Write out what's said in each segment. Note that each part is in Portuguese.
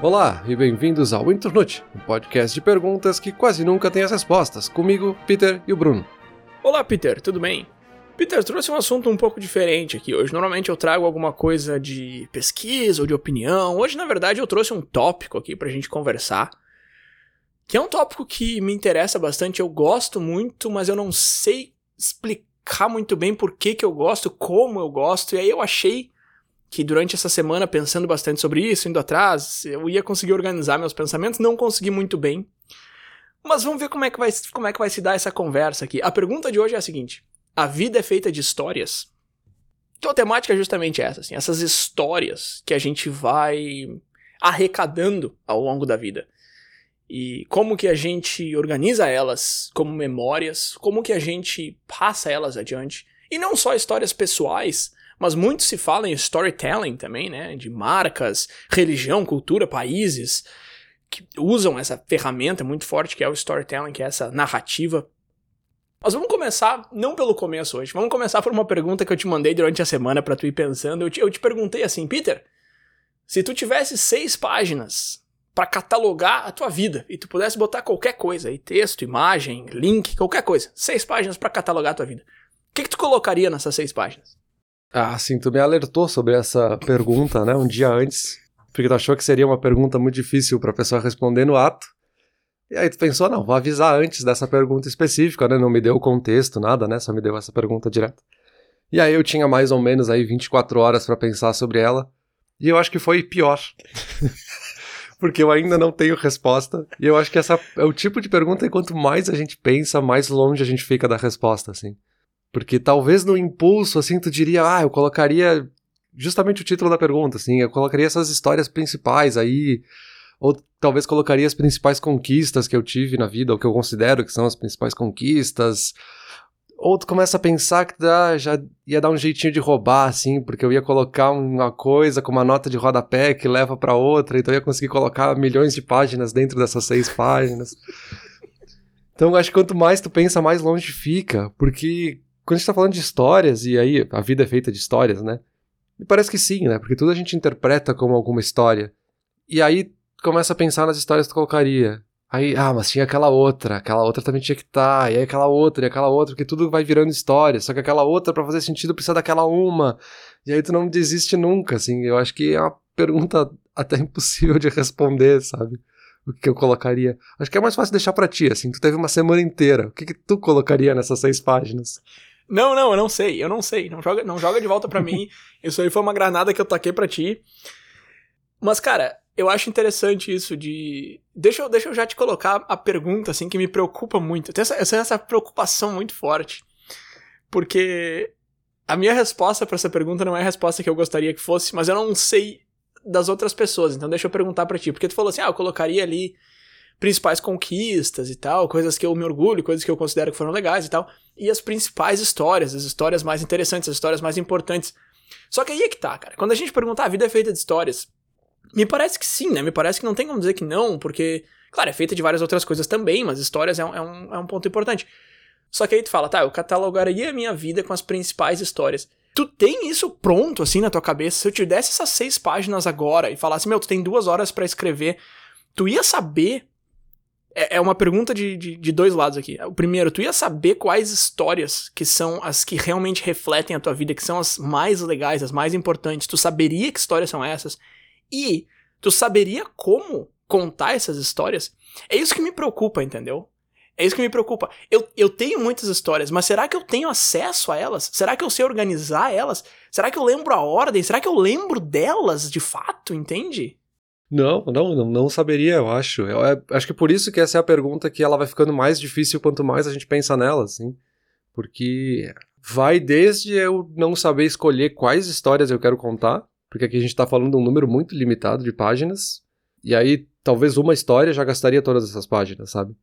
Olá e bem-vindos ao Internute, um podcast de perguntas que quase nunca tem as respostas, comigo, Peter e o Bruno. Olá, Peter, tudo bem? Peter, trouxe um assunto um pouco diferente aqui hoje. Normalmente eu trago alguma coisa de pesquisa ou de opinião. Hoje, na verdade, eu trouxe um tópico aqui pra gente conversar. Que é um tópico que me interessa bastante, eu gosto muito, mas eu não sei explicar muito bem por que, que eu gosto, como eu gosto. E aí eu achei que durante essa semana, pensando bastante sobre isso, indo atrás, eu ia conseguir organizar meus pensamentos, não consegui muito bem. Mas vamos ver como é que vai, como é que vai se dar essa conversa aqui. A pergunta de hoje é a seguinte: a vida é feita de histórias? Então a temática é justamente essa, assim, essas histórias que a gente vai arrecadando ao longo da vida. E como que a gente organiza elas como memórias, como que a gente passa elas adiante. E não só histórias pessoais, mas muito se fala em storytelling também, né? De marcas, religião, cultura, países que usam essa ferramenta muito forte que é o storytelling, que é essa narrativa. Mas vamos começar, não pelo começo hoje, vamos começar por uma pergunta que eu te mandei durante a semana para tu ir pensando. Eu te, eu te perguntei assim, Peter, se tu tivesse seis páginas para catalogar a tua vida e tu pudesse botar qualquer coisa aí, texto, imagem, link, qualquer coisa, seis páginas para catalogar a tua vida, o que, que tu colocaria nessas seis páginas? Ah, sim, tu me alertou sobre essa pergunta, né, um dia antes, porque tu achou que seria uma pergunta muito difícil para a pessoa responder no ato. E aí tu pensou, não, vou avisar antes dessa pergunta específica, né, não me deu o contexto, nada, né, só me deu essa pergunta direta. E aí eu tinha mais ou menos aí 24 horas para pensar sobre ela, e eu acho que foi pior. porque eu ainda não tenho resposta. E eu acho que essa é o tipo de pergunta que quanto mais a gente pensa, mais longe a gente fica da resposta, assim. Porque talvez no impulso, assim, tu diria, ah, eu colocaria justamente o título da pergunta, assim, eu colocaria essas histórias principais aí, ou talvez colocaria as principais conquistas que eu tive na vida, ou que eu considero que são as principais conquistas, ou tu começa a pensar que dá, já ia dar um jeitinho de roubar, assim, porque eu ia colocar uma coisa com uma nota de rodapé que leva para outra, então eu ia conseguir colocar milhões de páginas dentro dessas seis páginas. Então, acho que quanto mais tu pensa, mais longe fica, porque quando a gente tá falando de histórias, e aí a vida é feita de histórias, né? Me parece que sim, né? Porque tudo a gente interpreta como alguma história. E aí começa a pensar nas histórias que tu colocaria. Aí, ah, mas tinha aquela outra, aquela outra também tinha que estar, tá, e aí aquela outra, e aquela outra, porque tudo vai virando história, só que aquela outra, para fazer sentido, precisa daquela uma, e aí tu não desiste nunca, assim, eu acho que é uma pergunta até impossível de responder, sabe? O que eu colocaria? Acho que é mais fácil deixar para ti, assim, tu teve uma semana inteira, o que que tu colocaria nessas seis páginas? Não, não, eu não sei, eu não sei. Não joga, não joga de volta para mim. Isso aí foi uma granada que eu taquei para ti. Mas, cara, eu acho interessante isso de. Deixa eu, deixa eu já te colocar a pergunta, assim, que me preocupa muito. Eu tenho essa, essa preocupação muito forte. Porque a minha resposta para essa pergunta não é a resposta que eu gostaria que fosse, mas eu não sei das outras pessoas. Então deixa eu perguntar para ti. Porque tu falou assim, ah, eu colocaria ali principais conquistas e tal, coisas que eu me orgulho, coisas que eu considero que foram legais e tal, e as principais histórias, as histórias mais interessantes, as histórias mais importantes. Só que aí é que tá, cara. Quando a gente pergunta, a vida é feita de histórias, me parece que sim, né? Me parece que não tem como dizer que não, porque, claro, é feita de várias outras coisas também, mas histórias é um, é um, é um ponto importante. Só que aí tu fala, tá, eu catalogaria a minha vida com as principais histórias. Tu tem isso pronto, assim, na tua cabeça? Se eu te desse essas seis páginas agora e falasse, meu, tu tem duas horas para escrever, tu ia saber é, é uma pergunta de, de, de, dois lados aqui. O primeiro, tu ia saber quais histórias que são as que realmente refletem a tua vida, que são as mais legais, as mais importantes. Tu saberia que histórias são essas? E tu saberia como contar essas histórias? É isso que me preocupa, entendeu? É isso que me preocupa. Eu, eu tenho muitas histórias, mas será que eu tenho acesso a elas? Será que eu sei organizar elas? Será que eu lembro a ordem? Será que eu lembro delas de fato, entende? Não, não, não, saberia, eu acho. Eu, eu, acho que por isso que essa é a pergunta que ela vai ficando mais difícil quanto mais a gente pensa nela, assim. Porque vai desde eu não saber escolher quais histórias eu quero contar, porque aqui a gente tá falando de um número muito limitado de páginas, e aí talvez uma história já gastaria todas essas páginas, sabe?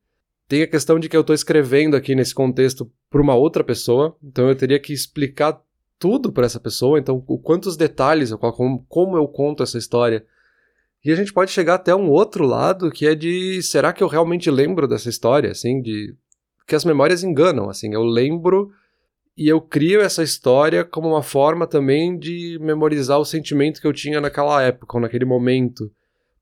Tem a questão de que eu tô escrevendo aqui nesse contexto para uma outra pessoa, então eu teria que explicar tudo para essa pessoa, então quantos detalhes, como, como eu conto essa história e a gente pode chegar até um outro lado, que é de será que eu realmente lembro dessa história, assim, de que as memórias enganam, assim, eu lembro e eu crio essa história como uma forma também de memorizar o sentimento que eu tinha naquela época, ou naquele momento.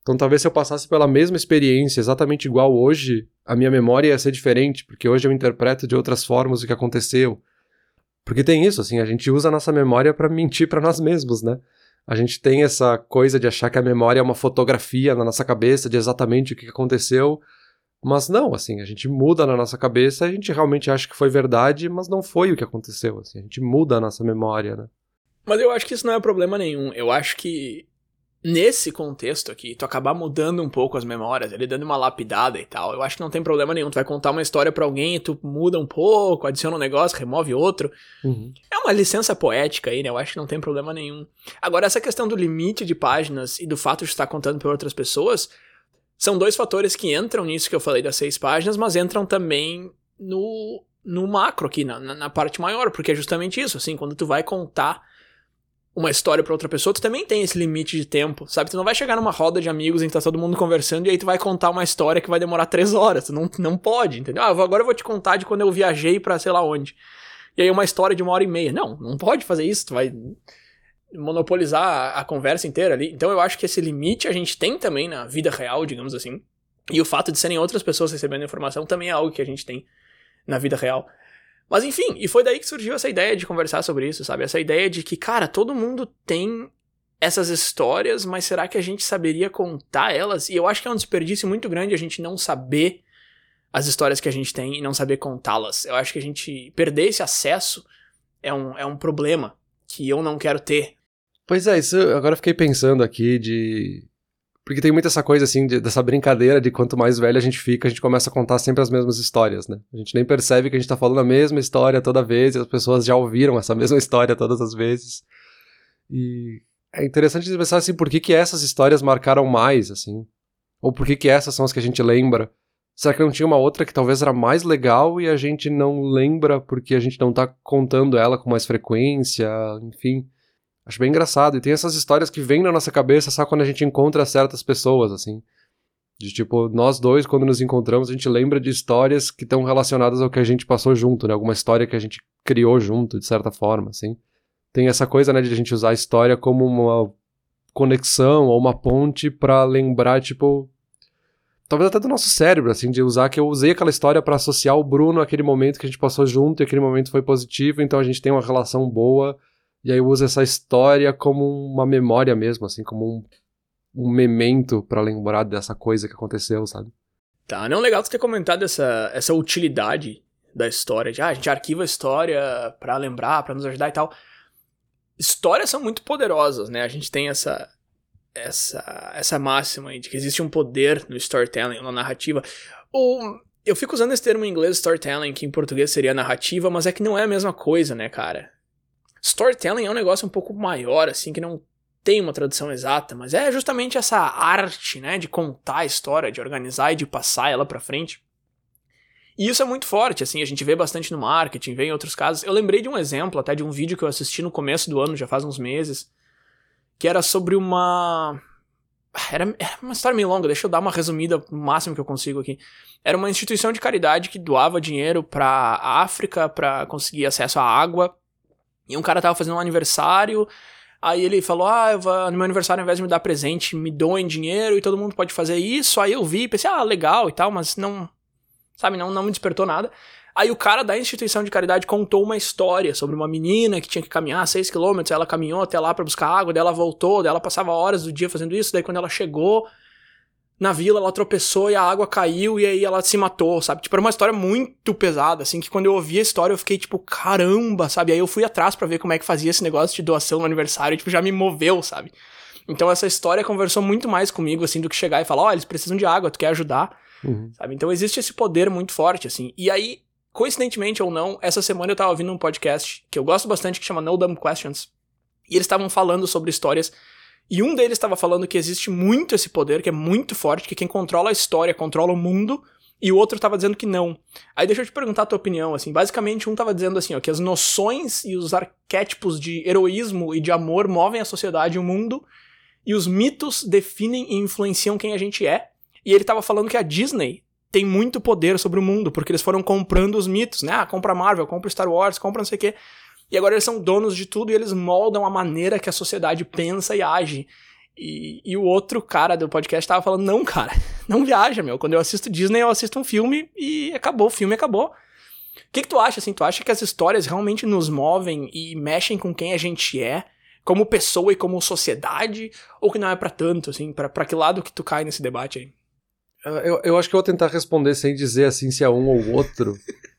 Então talvez se eu passasse pela mesma experiência exatamente igual hoje, a minha memória ia ser diferente, porque hoje eu interpreto de outras formas o que aconteceu. Porque tem isso, assim, a gente usa a nossa memória para mentir para nós mesmos, né? A gente tem essa coisa de achar que a memória é uma fotografia na nossa cabeça de exatamente o que aconteceu, mas não, assim, a gente muda na nossa cabeça, a gente realmente acha que foi verdade, mas não foi o que aconteceu, assim, a gente muda a nossa memória, né? Mas eu acho que isso não é problema nenhum. Eu acho que nesse contexto aqui, tu acabar mudando um pouco as memórias, ele dando uma lapidada e tal, eu acho que não tem problema nenhum. Tu vai contar uma história para alguém e tu muda um pouco, adiciona um negócio, remove outro. Uhum. É uma licença poética aí, né? Eu acho que não tem problema nenhum. Agora, essa questão do limite de páginas e do fato de estar contando para outras pessoas, são dois fatores que entram nisso que eu falei das seis páginas, mas entram também no, no macro aqui, na, na parte maior, porque é justamente isso, assim, quando tu vai contar uma história para outra pessoa, tu também tem esse limite de tempo, sabe? Tu não vai chegar numa roda de amigos em que tá todo mundo conversando e aí tu vai contar uma história que vai demorar três horas. Tu não, não pode, entendeu? Ah, agora eu vou te contar de quando eu viajei para sei lá onde. E aí uma história de uma hora e meia. Não, não pode fazer isso. Tu vai monopolizar a, a conversa inteira ali. Então eu acho que esse limite a gente tem também na vida real, digamos assim. E o fato de serem outras pessoas recebendo informação também é algo que a gente tem na vida real. Mas enfim, e foi daí que surgiu essa ideia de conversar sobre isso, sabe? Essa ideia de que, cara, todo mundo tem essas histórias, mas será que a gente saberia contar elas? E eu acho que é um desperdício muito grande a gente não saber as histórias que a gente tem e não saber contá-las. Eu acho que a gente perder esse acesso é um, é um problema que eu não quero ter. Pois é, isso agora fiquei pensando aqui de porque tem muita essa coisa, assim, de, dessa brincadeira de quanto mais velho a gente fica, a gente começa a contar sempre as mesmas histórias, né? A gente nem percebe que a gente tá falando a mesma história toda vez e as pessoas já ouviram essa mesma história todas as vezes. E é interessante pensar, assim, por que que essas histórias marcaram mais, assim? Ou por que que essas são as que a gente lembra? Será que não tinha uma outra que talvez era mais legal e a gente não lembra porque a gente não tá contando ela com mais frequência, enfim... Acho bem engraçado. E tem essas histórias que vêm na nossa cabeça só quando a gente encontra certas pessoas, assim. De tipo, nós dois, quando nos encontramos, a gente lembra de histórias que estão relacionadas ao que a gente passou junto, né? Alguma história que a gente criou junto, de certa forma, assim. Tem essa coisa, né, de a gente usar a história como uma conexão ou uma ponte para lembrar, tipo. Talvez até do nosso cérebro, assim, de usar que eu usei aquela história para associar o Bruno àquele momento que a gente passou junto e aquele momento foi positivo, então a gente tem uma relação boa e aí usa essa história como uma memória mesmo, assim, como um, um memento para lembrar dessa coisa que aconteceu, sabe? Tá, não legal você ter comentado essa, essa utilidade da história, de ah, a gente arquiva a história para lembrar, para nos ajudar e tal. Histórias são muito poderosas, né? A gente tem essa essa essa máxima aí de que existe um poder no storytelling, na narrativa. O, eu fico usando esse termo em inglês storytelling, que em português seria narrativa, mas é que não é a mesma coisa, né, cara? Storytelling é um negócio um pouco maior, assim, que não tem uma tradução exata, mas é justamente essa arte, né, de contar a história, de organizar e de passar ela para frente. E isso é muito forte, assim, a gente vê bastante no marketing, vê em outros casos. Eu lembrei de um exemplo, até de um vídeo que eu assisti no começo do ano, já faz uns meses, que era sobre uma. Era, era uma história meio longa, deixa eu dar uma resumida o máximo que eu consigo aqui. Era uma instituição de caridade que doava dinheiro pra África para conseguir acesso à água e um cara tava fazendo um aniversário, aí ele falou: Ah, vou, no meu aniversário, ao invés de me dar presente, me doem dinheiro e todo mundo pode fazer isso. Aí eu vi, pensei, ah, legal e tal, mas não. Sabe, não, não me despertou nada. Aí o cara da instituição de caridade contou uma história sobre uma menina que tinha que caminhar 6 km, ela caminhou até lá para buscar água, daí ela voltou, daí ela passava horas do dia fazendo isso, daí quando ela chegou, na vila, ela tropeçou e a água caiu e aí ela se matou, sabe? Tipo, era uma história muito pesada, assim, que quando eu ouvi a história eu fiquei tipo, caramba, sabe? Aí eu fui atrás para ver como é que fazia esse negócio de doação no aniversário, e, tipo, já me moveu, sabe? Então essa história conversou muito mais comigo, assim, do que chegar e falar, ó, oh, eles precisam de água, tu quer ajudar, uhum. sabe? Então existe esse poder muito forte, assim. E aí, coincidentemente ou não, essa semana eu tava ouvindo um podcast que eu gosto bastante, que chama No Dumb Questions, e eles estavam falando sobre histórias e um deles estava falando que existe muito esse poder, que é muito forte, que quem controla a história controla o mundo, e o outro estava dizendo que não. Aí deixa eu te perguntar a tua opinião, assim, basicamente um estava dizendo assim, ó, que as noções e os arquétipos de heroísmo e de amor movem a sociedade e o mundo, e os mitos definem e influenciam quem a gente é. E ele estava falando que a Disney tem muito poder sobre o mundo, porque eles foram comprando os mitos, né? Ah, compra Marvel, compra Star Wars, compra não sei o quê. E agora eles são donos de tudo e eles moldam a maneira que a sociedade pensa e age. E, e o outro cara do podcast tava falando, não, cara, não viaja, meu. Quando eu assisto Disney, eu assisto um filme e acabou, o filme acabou. O que, que tu acha, assim? Tu acha que as histórias realmente nos movem e mexem com quem a gente é, como pessoa e como sociedade? Ou que não é para tanto, assim? Pra, pra que lado que tu cai nesse debate aí? Eu, eu acho que eu vou tentar responder sem dizer, assim, se é um ou outro.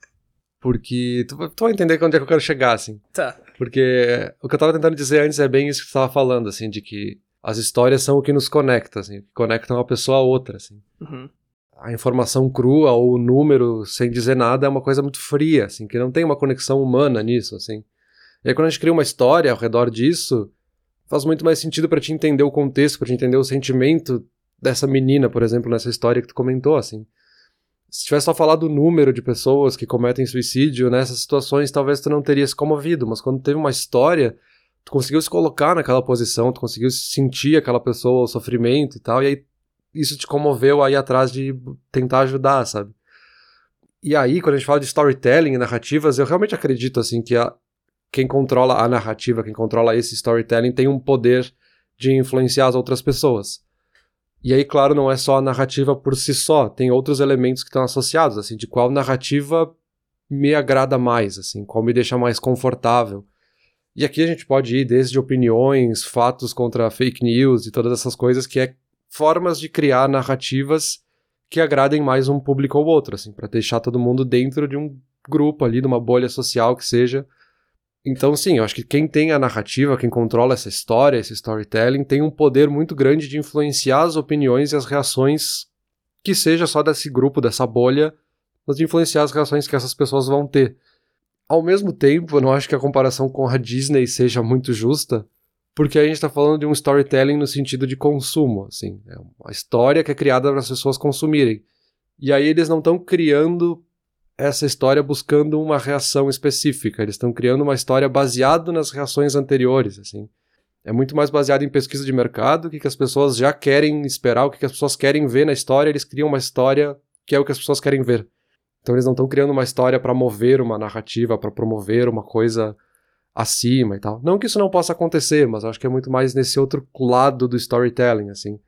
porque tu, tu vai entender onde é que eu quero chegar, assim. Tá. Porque o que eu tava tentando dizer antes é bem isso que tu tava falando, assim, de que as histórias são o que nos conecta, assim, que conectam uma pessoa a outra, assim. Uhum. A informação crua ou o número sem dizer nada é uma coisa muito fria, assim, que não tem uma conexão humana nisso, assim. E aí quando a gente cria uma história ao redor disso, faz muito mais sentido para te entender o contexto, para te entender o sentimento dessa menina, por exemplo, nessa história que tu comentou, assim. Se tivesse só falado o número de pessoas que cometem suicídio nessas situações, talvez tu não teria se comovido, mas quando teve uma história tu conseguiu se colocar naquela posição, tu conseguiu sentir aquela pessoa, o sofrimento e tal, e aí isso te comoveu aí atrás de tentar ajudar, sabe? E aí, quando a gente fala de storytelling e narrativas, eu realmente acredito, assim, que a, quem controla a narrativa, quem controla esse storytelling tem um poder de influenciar as outras pessoas. E aí, claro, não é só a narrativa por si só, tem outros elementos que estão associados, assim, de qual narrativa me agrada mais, assim, qual me deixa mais confortável, e aqui a gente pode ir desde opiniões, fatos contra fake news e todas essas coisas, que é formas de criar narrativas que agradem mais um público ou outro, assim, para deixar todo mundo dentro de um grupo ali, de uma bolha social que seja. Então, sim, eu acho que quem tem a narrativa, quem controla essa história, esse storytelling, tem um poder muito grande de influenciar as opiniões e as reações, que seja só desse grupo, dessa bolha, mas de influenciar as reações que essas pessoas vão ter. Ao mesmo tempo, eu não acho que a comparação com a Disney seja muito justa, porque a gente está falando de um storytelling no sentido de consumo, assim, é uma história que é criada para as pessoas consumirem. E aí eles não estão criando essa história buscando uma reação específica, eles estão criando uma história baseada nas reações anteriores, assim. É muito mais baseado em pesquisa de mercado, o que, que as pessoas já querem esperar, o que, que as pessoas querem ver na história, eles criam uma história que é o que as pessoas querem ver. Então eles não estão criando uma história para mover uma narrativa, para promover uma coisa acima e tal. Não que isso não possa acontecer, mas acho que é muito mais nesse outro lado do storytelling, assim.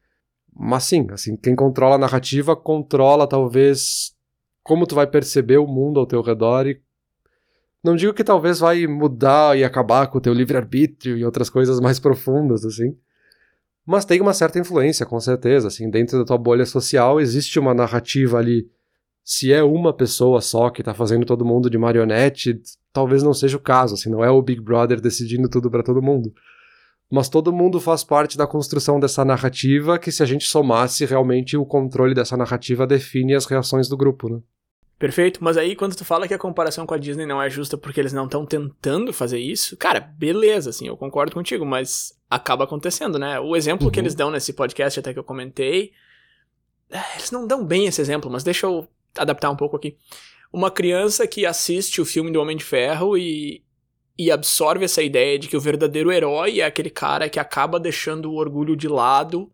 Mas sim, assim, quem controla a narrativa controla talvez como tu vai perceber o mundo ao teu redor e não digo que talvez vai mudar e acabar com o teu livre-arbítrio e outras coisas mais profundas, assim. Mas tem uma certa influência, com certeza, assim, dentro da tua bolha social existe uma narrativa ali se é uma pessoa só que tá fazendo todo mundo de marionete, talvez não seja o caso, assim, não é o Big Brother decidindo tudo para todo mundo. Mas todo mundo faz parte da construção dessa narrativa que se a gente somasse realmente o controle dessa narrativa define as reações do grupo, né? Perfeito, mas aí quando tu fala que a comparação com a Disney não é justa porque eles não estão tentando fazer isso, cara, beleza, assim, eu concordo contigo, mas acaba acontecendo, né? O exemplo uhum. que eles dão nesse podcast até que eu comentei, é, eles não dão bem esse exemplo, mas deixa eu adaptar um pouco aqui. Uma criança que assiste o filme do Homem de Ferro e, e absorve essa ideia de que o verdadeiro herói é aquele cara que acaba deixando o orgulho de lado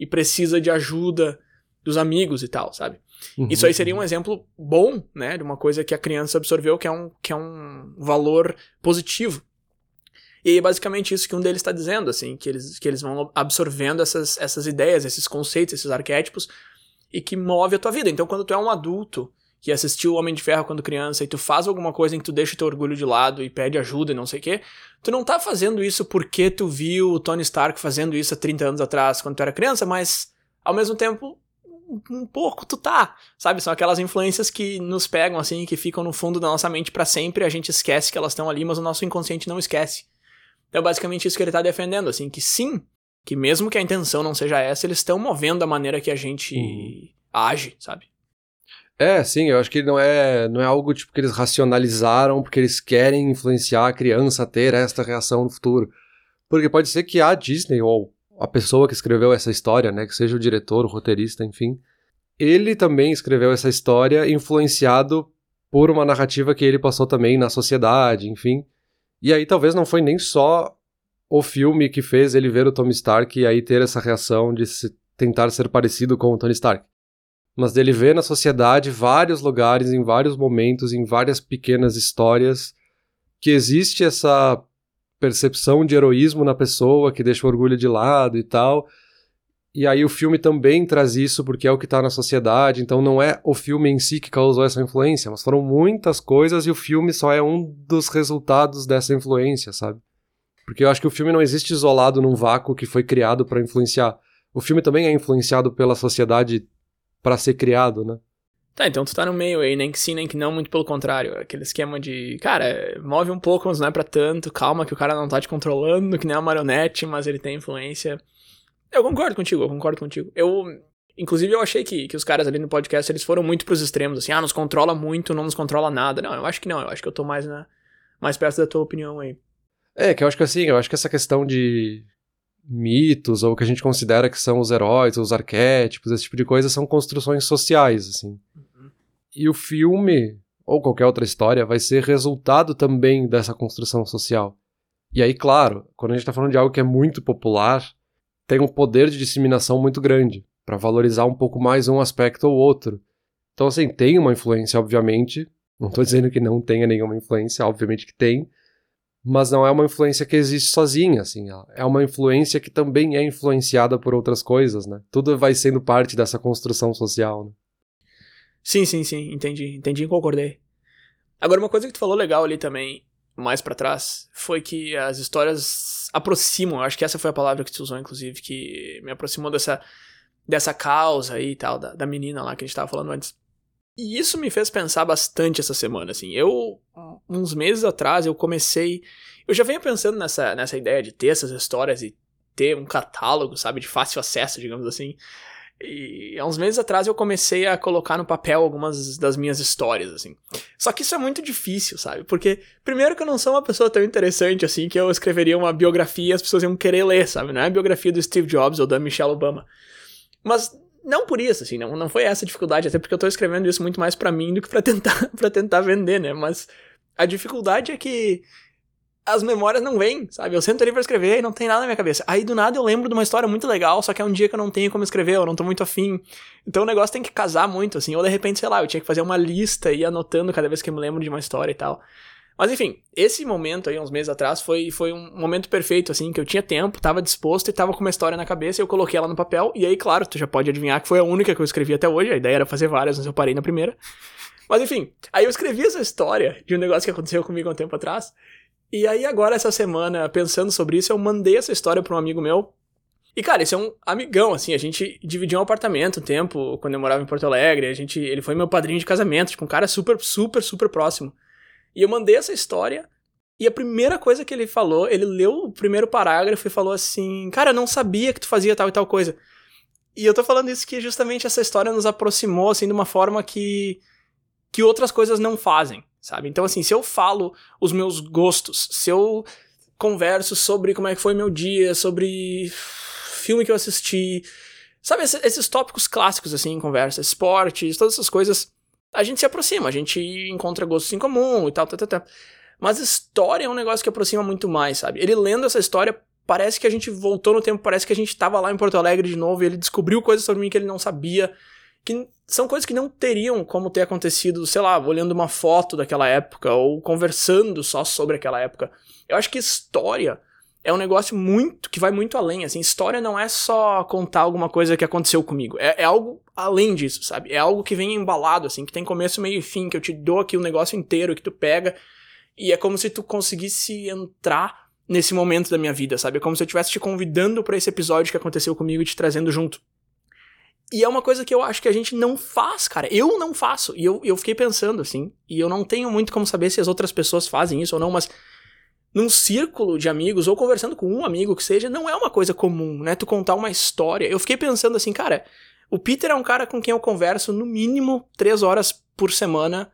e precisa de ajuda dos amigos e tal, sabe? Uhum. Isso aí seria um exemplo bom, né, de uma coisa que a criança absorveu que é um, que é um valor positivo. E é basicamente isso que um deles está dizendo, assim, que eles, que eles vão absorvendo essas, essas ideias, esses conceitos, esses arquétipos e que move a tua vida. Então, quando tu é um adulto que assistiu o Homem de Ferro quando criança e tu faz alguma coisa em que tu deixa teu orgulho de lado e pede ajuda e não sei o quê, tu não tá fazendo isso porque tu viu o Tony Stark fazendo isso há 30 anos atrás, quando tu era criança, mas ao mesmo tempo um pouco tu tá, sabe? São aquelas influências que nos pegam assim, que ficam no fundo da nossa mente para sempre, a gente esquece que elas estão ali, mas o nosso inconsciente não esquece. Então, é basicamente isso que ele tá defendendo, assim, que sim, que mesmo que a intenção não seja essa, eles estão movendo a maneira que a gente uhum. age, sabe? É, sim, eu acho que não é, não é algo tipo que eles racionalizaram porque eles querem influenciar a criança a ter esta reação no futuro. Porque pode ser que a Disney ou a pessoa que escreveu essa história, né, que seja o diretor, o roteirista, enfim, ele também escreveu essa história influenciado por uma narrativa que ele passou também na sociedade, enfim. E aí talvez não foi nem só o filme que fez ele ver o Tony Stark e aí ter essa reação de se tentar ser parecido com o Tony Stark. Mas dele ver na sociedade vários lugares, em vários momentos, em várias pequenas histórias, que existe essa percepção de heroísmo na pessoa, que deixa o orgulho de lado e tal. E aí o filme também traz isso porque é o que está na sociedade, então não é o filme em si que causou essa influência, mas foram muitas coisas e o filme só é um dos resultados dessa influência, sabe? Porque eu acho que o filme não existe isolado num vácuo que foi criado para influenciar. O filme também é influenciado pela sociedade para ser criado, né? Tá, então tu tá no meio aí, nem que sim, nem que não, muito pelo contrário. Aquele esquema de, cara, move um pouco, mas não é pra tanto, calma que o cara não tá te controlando, que nem uma marionete, mas ele tem influência. Eu concordo contigo, eu concordo contigo. Eu, inclusive, eu achei que, que os caras ali no podcast, eles foram muito pros extremos, assim, ah, nos controla muito, não nos controla nada. Não, eu acho que não, eu acho que eu tô mais, na, mais perto da tua opinião aí. É, que eu acho que assim, eu acho que essa questão de mitos, ou o que a gente considera que são os heróis, os arquétipos, esse tipo de coisa, são construções sociais, assim. E o filme, ou qualquer outra história, vai ser resultado também dessa construção social. E aí, claro, quando a gente tá falando de algo que é muito popular, tem um poder de disseminação muito grande, para valorizar um pouco mais um aspecto ou outro. Então, assim, tem uma influência, obviamente. Não tô dizendo que não tenha nenhuma influência, obviamente que tem mas não é uma influência que existe sozinha, assim, é uma influência que também é influenciada por outras coisas, né? Tudo vai sendo parte dessa construção social, né? Sim, sim, sim, entendi, entendi e concordei. Agora, uma coisa que tu falou legal ali também, mais para trás, foi que as histórias aproximam, acho que essa foi a palavra que tu usou, inclusive, que me aproximou dessa, dessa causa aí e tal, da, da menina lá que a gente tava falando antes. E isso me fez pensar bastante essa semana, assim. Eu, uns meses atrás, eu comecei. Eu já venho pensando nessa, nessa ideia de ter essas histórias e ter um catálogo, sabe, de fácil acesso, digamos assim. E há uns meses atrás eu comecei a colocar no papel algumas das minhas histórias, assim. Só que isso é muito difícil, sabe? Porque, primeiro, que eu não sou uma pessoa tão interessante assim que eu escreveria uma biografia e as pessoas iam querer ler, sabe? Não é a biografia do Steve Jobs ou da Michelle Obama. Mas não por isso, assim, não, não foi essa a dificuldade, até porque eu tô escrevendo isso muito mais para mim do que para tentar para tentar vender, né? Mas a dificuldade é que as memórias não vêm, sabe? Eu sento ali pra escrever e não tem nada na minha cabeça. Aí do nada eu lembro de uma história muito legal, só que é um dia que eu não tenho como escrever, eu não tô muito afim. Então o negócio tem que casar muito, assim. Ou de repente, sei lá, eu tinha que fazer uma lista e ir anotando cada vez que eu me lembro de uma história e tal. Mas enfim, esse momento aí, uns meses atrás, foi, foi um momento perfeito, assim, que eu tinha tempo, tava disposto e tava com uma história na cabeça, eu coloquei ela no papel, e aí, claro, tu já pode adivinhar que foi a única que eu escrevi até hoje, a ideia era fazer várias, mas eu parei na primeira. Mas enfim, aí eu escrevi essa história de um negócio que aconteceu comigo há um tempo atrás, e aí agora, essa semana, pensando sobre isso, eu mandei essa história pra um amigo meu, e, cara, esse é um amigão, assim, a gente dividiu um apartamento um tempo, quando eu morava em Porto Alegre, a gente, ele foi meu padrinho de casamento, tipo, um cara super, super, super próximo. E eu mandei essa história. E a primeira coisa que ele falou, ele leu o primeiro parágrafo e falou assim: Cara, eu não sabia que tu fazia tal e tal coisa. E eu tô falando isso que justamente essa história nos aproximou, assim, de uma forma que. que outras coisas não fazem, sabe? Então, assim, se eu falo os meus gostos, se eu converso sobre como é que foi meu dia, sobre filme que eu assisti, sabe, esses tópicos clássicos, assim, conversa, esportes, todas essas coisas a gente se aproxima, a gente encontra gostos em comum e tal, tal, tal, tal. Mas história é um negócio que aproxima muito mais, sabe? Ele lendo essa história, parece que a gente voltou no tempo, parece que a gente tava lá em Porto Alegre de novo e ele descobriu coisas sobre mim que ele não sabia. Que são coisas que não teriam como ter acontecido, sei lá, olhando uma foto daquela época ou conversando só sobre aquela época. Eu acho que história é um negócio muito que vai muito além. Assim, história não é só contar alguma coisa que aconteceu comigo. É, é, algo além disso, sabe? É algo que vem embalado, assim, que tem começo, meio e fim, que eu te dou aqui o negócio inteiro, que tu pega. E é como se tu conseguisse entrar nesse momento da minha vida, sabe? É como se eu estivesse te convidando para esse episódio que aconteceu comigo e te trazendo junto. E é uma coisa que eu acho que a gente não faz, cara. Eu não faço. E eu, eu fiquei pensando, assim. E eu não tenho muito como saber se as outras pessoas fazem isso ou não, mas num círculo de amigos ou conversando com um amigo que seja, não é uma coisa comum, né? Tu contar uma história. Eu fiquei pensando assim, cara, o Peter é um cara com quem eu converso no mínimo três horas por semana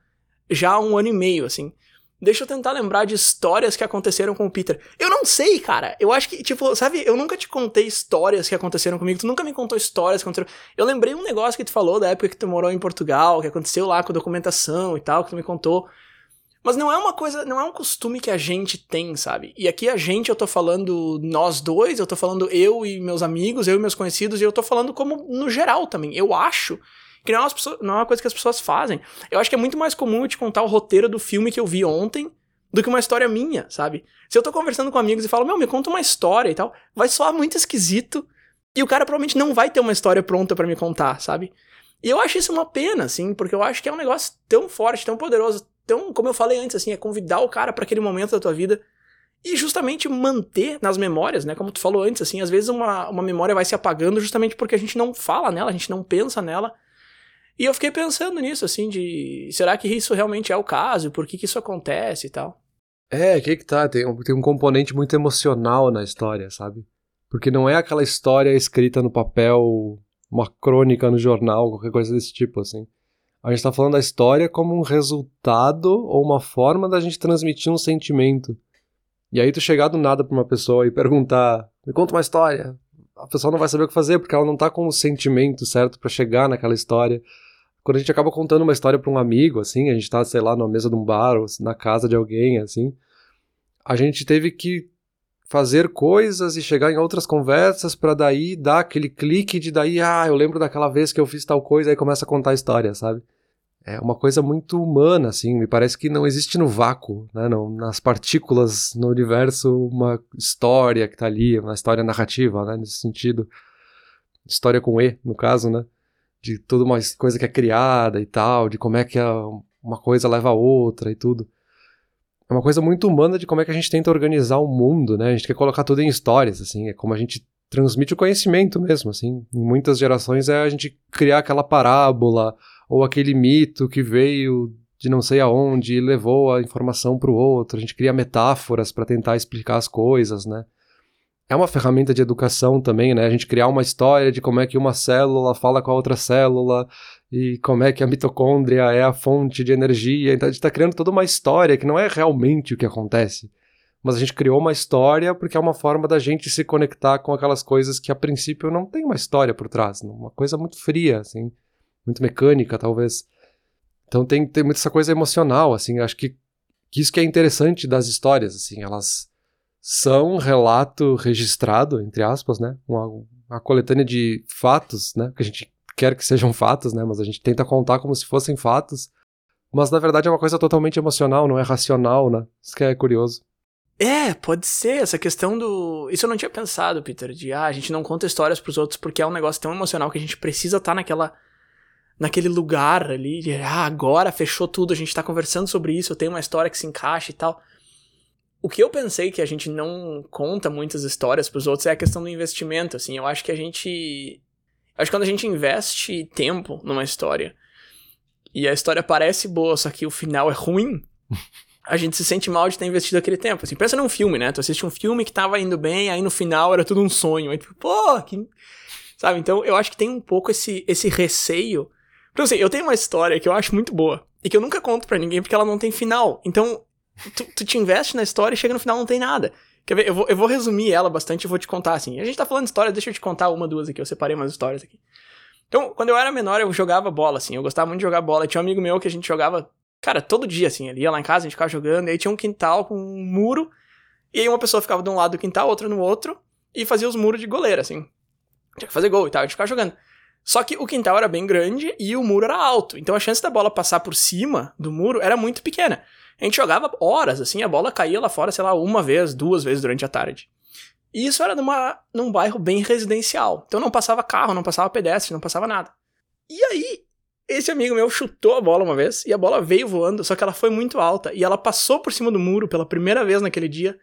já há um ano e meio, assim. Deixa eu tentar lembrar de histórias que aconteceram com o Peter. Eu não sei, cara. Eu acho que, tipo, sabe, eu nunca te contei histórias que aconteceram comigo. Tu nunca me contou histórias que aconteceram. Eu lembrei um negócio que tu falou da época que tu morou em Portugal, que aconteceu lá com a documentação e tal, que tu me contou. Mas não é uma coisa, não é um costume que a gente tem, sabe? E aqui a gente, eu tô falando nós dois, eu tô falando eu e meus amigos, eu e meus conhecidos, e eu tô falando como no geral também. Eu acho que não é, pessoas, não é uma coisa que as pessoas fazem. Eu acho que é muito mais comum eu te contar o roteiro do filme que eu vi ontem do que uma história minha, sabe? Se eu tô conversando com amigos e falo, meu, me conta uma história e tal, vai soar muito esquisito e o cara provavelmente não vai ter uma história pronta para me contar, sabe? E eu acho isso uma pena, assim, porque eu acho que é um negócio tão forte, tão poderoso, tão, como eu falei antes, assim, é convidar o cara para aquele momento da tua vida e justamente manter nas memórias, né? Como tu falou antes, assim, às vezes uma, uma memória vai se apagando justamente porque a gente não fala nela, a gente não pensa nela. E eu fiquei pensando nisso, assim, de será que isso realmente é o caso? Por que, que isso acontece e tal? É, que que tá? Tem um, tem um componente muito emocional na história, sabe? Porque não é aquela história escrita no papel, uma crônica no jornal, qualquer coisa desse tipo, assim. A gente tá falando da história como um resultado ou uma forma da gente transmitir um sentimento. E aí tu chegar do nada pra uma pessoa e perguntar, me conta uma história. A pessoa não vai saber o que fazer, porque ela não tá com o sentimento certo para chegar naquela história. Quando a gente acaba contando uma história pra um amigo, assim, a gente tá, sei lá, na mesa de um bar ou na casa de alguém, assim, a gente teve que fazer coisas e chegar em outras conversas para daí dar aquele clique de daí, ah, eu lembro daquela vez que eu fiz tal coisa, aí começa a contar a história, sabe? É uma coisa muito humana, assim, me parece que não existe no vácuo, né, não, nas partículas no universo uma história que tá ali, uma história narrativa, né, nesse sentido. História com E, no caso, né, de toda uma coisa que é criada e tal, de como é que uma coisa leva a outra e tudo é uma coisa muito humana de como é que a gente tenta organizar o mundo, né? A gente quer colocar tudo em histórias, assim, é como a gente transmite o conhecimento mesmo, assim. Em muitas gerações é a gente criar aquela parábola ou aquele mito que veio de não sei aonde e levou a informação para o outro. A gente cria metáforas para tentar explicar as coisas, né? É uma ferramenta de educação também, né? A gente criar uma história de como é que uma célula fala com a outra célula e como é que a mitocôndria é a fonte de energia. Então a gente está criando toda uma história que não é realmente o que acontece. Mas a gente criou uma história porque é uma forma da gente se conectar com aquelas coisas que a princípio não tem uma história por trás. Uma coisa muito fria, assim, muito mecânica, talvez. Então tem, tem muita essa coisa emocional, assim. Acho que, que isso que é interessante das histórias, assim. Elas são um relato registrado, entre aspas, né? Uma, uma coletânea de fatos, né? Que a gente quer que sejam fatos, né? Mas a gente tenta contar como se fossem fatos. Mas na verdade é uma coisa totalmente emocional, não é racional, né? Isso que é curioso. É, pode ser. Essa questão do. Isso eu não tinha pensado, Peter, de ah, a gente não conta histórias pros outros porque é um negócio tão emocional que a gente precisa estar tá naquela. naquele lugar ali de ah, agora fechou tudo, a gente tá conversando sobre isso, eu tenho uma história que se encaixa e tal. O que eu pensei que a gente não conta muitas histórias para os outros é a questão do investimento, assim. Eu acho que a gente. Acho que quando a gente investe tempo numa história e a história parece boa, só que o final é ruim, a gente se sente mal de ter investido aquele tempo. Assim, pensa num filme, né? Tu assiste um filme que tava indo bem, aí no final era tudo um sonho. Aí tu, pô, que. Sabe? Então eu acho que tem um pouco esse, esse receio. Então, assim, eu tenho uma história que eu acho muito boa e que eu nunca conto para ninguém porque ela não tem final. Então tu, tu te investe na história e chega no final não tem nada. Quer ver? Eu vou, eu vou resumir ela bastante e vou te contar assim. A gente tá falando de história, deixa eu te contar uma, duas aqui. Eu separei umas histórias aqui. Então, quando eu era menor, eu jogava bola, assim. Eu gostava muito de jogar bola. Tinha um amigo meu que a gente jogava, cara, todo dia, assim. Ele ia lá em casa, a gente ficava jogando. E aí tinha um quintal com um muro. E aí uma pessoa ficava de um lado do quintal, outra no outro. E fazia os muros de goleiro, assim. Tinha que fazer gol e tal. A gente ficava jogando. Só que o quintal era bem grande e o muro era alto. Então a chance da bola passar por cima do muro era muito pequena. A gente jogava horas, assim, a bola caía lá fora, sei lá, uma vez, duas vezes durante a tarde. E isso era numa, num bairro bem residencial. Então não passava carro, não passava pedestre, não passava nada. E aí, esse amigo meu chutou a bola uma vez e a bola veio voando, só que ela foi muito alta e ela passou por cima do muro pela primeira vez naquele dia.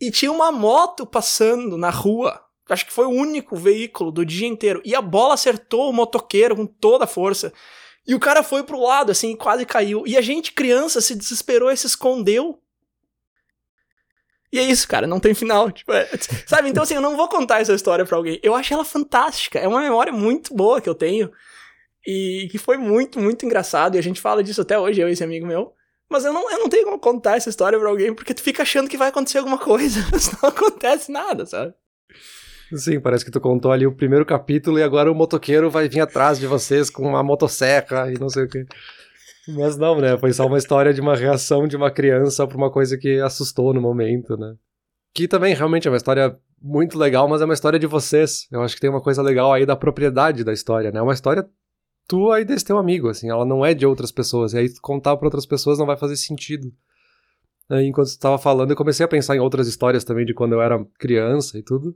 E tinha uma moto passando na rua. Acho que foi o único veículo do dia inteiro. E a bola acertou o motoqueiro com toda a força. E o cara foi pro lado, assim, quase caiu. E a gente, criança, se desesperou e se escondeu. E é isso, cara, não tem final. Tipo, é, sabe? Então, assim, eu não vou contar essa história pra alguém. Eu acho ela fantástica. É uma memória muito boa que eu tenho. E que foi muito, muito engraçado. E a gente fala disso até hoje, eu e esse amigo meu. Mas eu não, eu não tenho como contar essa história pra alguém, porque tu fica achando que vai acontecer alguma coisa. Mas não acontece nada, sabe? Sim, parece que tu contou ali o primeiro capítulo e agora o motoqueiro vai vir atrás de vocês com uma motosserra e não sei o quê. Mas não, né? Foi só uma história de uma reação de uma criança pra uma coisa que assustou no momento, né? Que também realmente é uma história muito legal, mas é uma história de vocês. Eu acho que tem uma coisa legal aí da propriedade da história, né? É uma história tua e desse teu amigo, assim. Ela não é de outras pessoas. E aí contar para outras pessoas não vai fazer sentido. Aí, enquanto você estava falando, eu comecei a pensar em outras histórias também de quando eu era criança e tudo.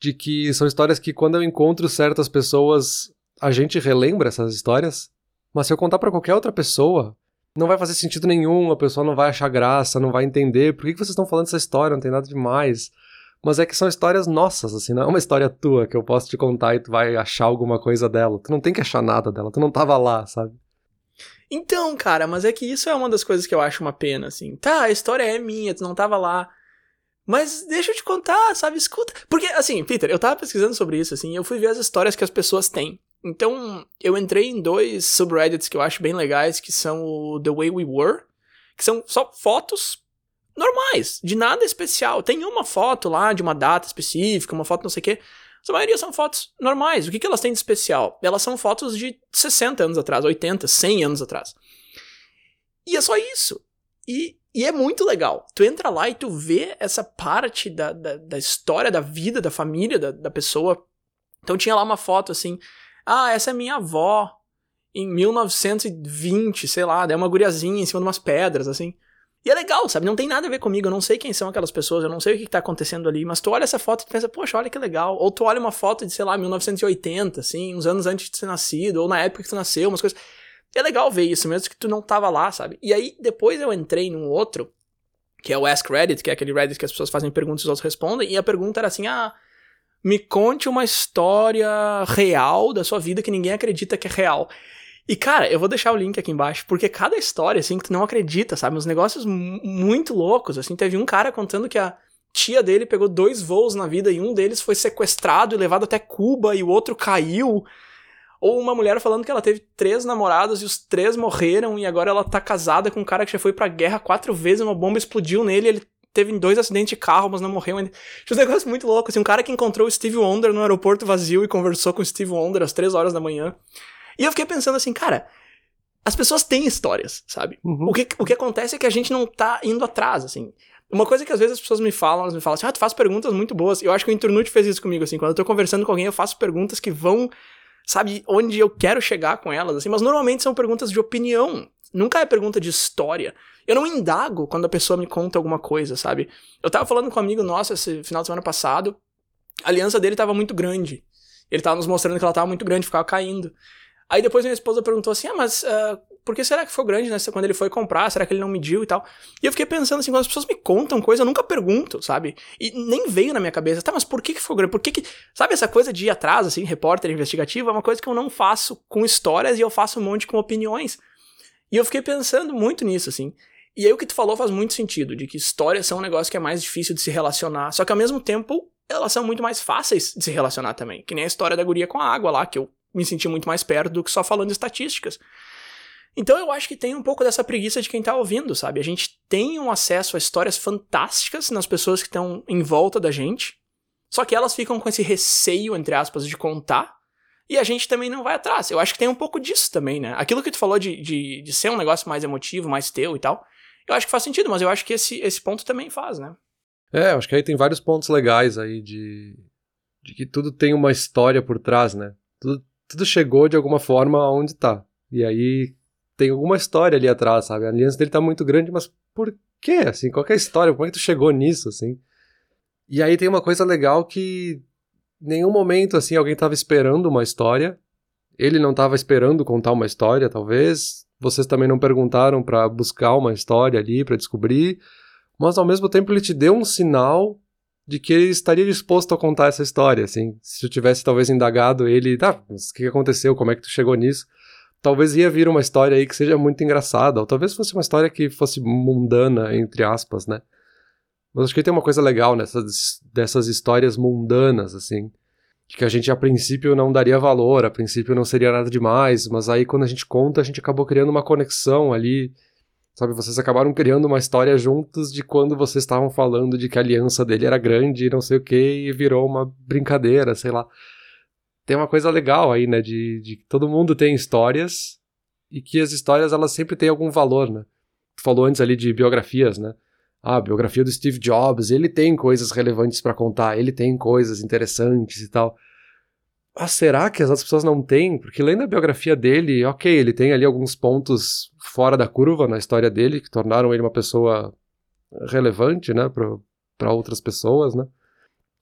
De que são histórias que quando eu encontro certas pessoas, a gente relembra essas histórias. Mas se eu contar para qualquer outra pessoa, não vai fazer sentido nenhum, a pessoa não vai achar graça, não vai entender. Por que, que vocês estão falando dessa história? Não tem nada demais. Mas é que são histórias nossas, assim, não é uma história tua que eu posso te contar e tu vai achar alguma coisa dela. Tu não tem que achar nada dela, tu não tava lá, sabe? Então, cara, mas é que isso é uma das coisas que eu acho uma pena, assim. Tá, a história é minha, tu não tava lá. Mas deixa eu te contar, sabe? Escuta. Porque, assim, Peter, eu tava pesquisando sobre isso, assim, eu fui ver as histórias que as pessoas têm. Então, eu entrei em dois subreddits que eu acho bem legais, que são o The Way We Were, que são só fotos normais, de nada especial. Tem uma foto lá de uma data específica, uma foto não sei o quê. A maioria são fotos normais. O que, que elas têm de especial? Elas são fotos de 60 anos atrás, 80, 100 anos atrás. E é só isso. E, e é muito legal. Tu entra lá e tu vê essa parte da, da, da história, da vida, da família da, da pessoa. Então tinha lá uma foto assim. Ah, essa é minha avó em 1920, sei lá, daí uma guriazinha em cima de umas pedras, assim. E é legal, sabe? Não tem nada a ver comigo, eu não sei quem são aquelas pessoas, eu não sei o que, que tá acontecendo ali, mas tu olha essa foto e pensa, poxa, olha que legal. Ou tu olha uma foto de, sei lá, 1980, assim, uns anos antes de ser nascido, ou na época que tu nasceu, umas coisas. É legal ver isso, mesmo que tu não tava lá, sabe? E aí, depois eu entrei num outro, que é o Ask Reddit, que é aquele Reddit que as pessoas fazem perguntas e os outros respondem, e a pergunta era assim, ah, me conte uma história real da sua vida que ninguém acredita que é real. E, cara, eu vou deixar o link aqui embaixo, porque cada história, assim, que tu não acredita, sabe? Uns negócios muito loucos, assim. Teve um cara contando que a tia dele pegou dois voos na vida e um deles foi sequestrado e levado até Cuba e o outro caiu. Ou uma mulher falando que ela teve três namorados e os três morreram e agora ela tá casada com um cara que já foi pra guerra quatro vezes, uma bomba explodiu nele, ele teve dois acidentes de carro, mas não morreu ainda. Tinha um negócio muito louco, assim, um cara que encontrou o Steve Wonder no aeroporto vazio e conversou com o Steve Wonder às três horas da manhã. E eu fiquei pensando assim, cara, as pessoas têm histórias, sabe? Uhum. O, que, o que acontece é que a gente não tá indo atrás, assim. Uma coisa que às vezes as pessoas me falam, elas me falam assim, ah, tu faz perguntas muito boas. Eu acho que o Internute fez isso comigo, assim, quando eu tô conversando com alguém, eu faço perguntas que vão, sabe, onde eu quero chegar com elas, assim, mas normalmente são perguntas de opinião. Nunca é pergunta de história. Eu não indago quando a pessoa me conta alguma coisa, sabe? Eu tava falando com um amigo nosso esse final de semana passado, a aliança dele tava muito grande. Ele tava nos mostrando que ela tava muito grande, ficava caindo. Aí depois minha esposa perguntou assim: ah, mas uh, por que será que foi grande, né? Quando ele foi comprar, será que ele não mediu e tal? E eu fiquei pensando assim: quando as pessoas me contam coisa, eu nunca pergunto, sabe? E nem veio na minha cabeça, tá, mas por que, que foi grande? Por que que. Sabe essa coisa de ir atrás, assim, repórter investigativo, é uma coisa que eu não faço com histórias e eu faço um monte com opiniões. E eu fiquei pensando muito nisso, assim. E aí o que tu falou faz muito sentido, de que histórias são um negócio que é mais difícil de se relacionar, só que ao mesmo tempo elas são muito mais fáceis de se relacionar também. Que nem a história da guria com a água lá, que eu me sentir muito mais perto do que só falando estatísticas. Então eu acho que tem um pouco dessa preguiça de quem tá ouvindo, sabe? A gente tem um acesso a histórias fantásticas nas pessoas que estão em volta da gente, só que elas ficam com esse receio, entre aspas, de contar, e a gente também não vai atrás. Eu acho que tem um pouco disso também, né? Aquilo que tu falou de, de, de ser um negócio mais emotivo, mais teu e tal, eu acho que faz sentido, mas eu acho que esse, esse ponto também faz, né? É, acho que aí tem vários pontos legais aí de, de que tudo tem uma história por trás, né? Tudo, tudo chegou de alguma forma aonde tá. E aí tem alguma história ali atrás, sabe? A aliança dele tá muito grande, mas por quê? Assim, qual é a história? Como é que tu chegou nisso, assim? E aí tem uma coisa legal que nenhum momento, assim, alguém tava esperando uma história. Ele não tava esperando contar uma história, talvez. Vocês também não perguntaram para buscar uma história ali, para descobrir. Mas ao mesmo tempo ele te deu um sinal de que ele estaria disposto a contar essa história, assim. Se eu tivesse talvez indagado ele, tá, mas o que aconteceu, como é que tu chegou nisso? Talvez ia vir uma história aí que seja muito engraçada, ou talvez fosse uma história que fosse mundana, entre aspas, né? Mas acho que tem uma coisa legal nessas dessas histórias mundanas, assim, que a gente a princípio não daria valor, a princípio não seria nada demais, mas aí quando a gente conta, a gente acabou criando uma conexão ali Sabe, vocês acabaram criando uma história juntos de quando vocês estavam falando de que a aliança dele era grande e não sei o que, e virou uma brincadeira, sei lá. Tem uma coisa legal aí, né, de, de que todo mundo tem histórias e que as histórias elas sempre têm algum valor, né? Tu falou antes ali de biografias, né? Ah, a biografia do Steve Jobs, ele tem coisas relevantes para contar, ele tem coisas interessantes e tal. Ah, será que as outras pessoas não têm? Porque lendo a biografia dele, ok, ele tem ali alguns pontos fora da curva na história dele que tornaram ele uma pessoa relevante, né, para outras pessoas, né?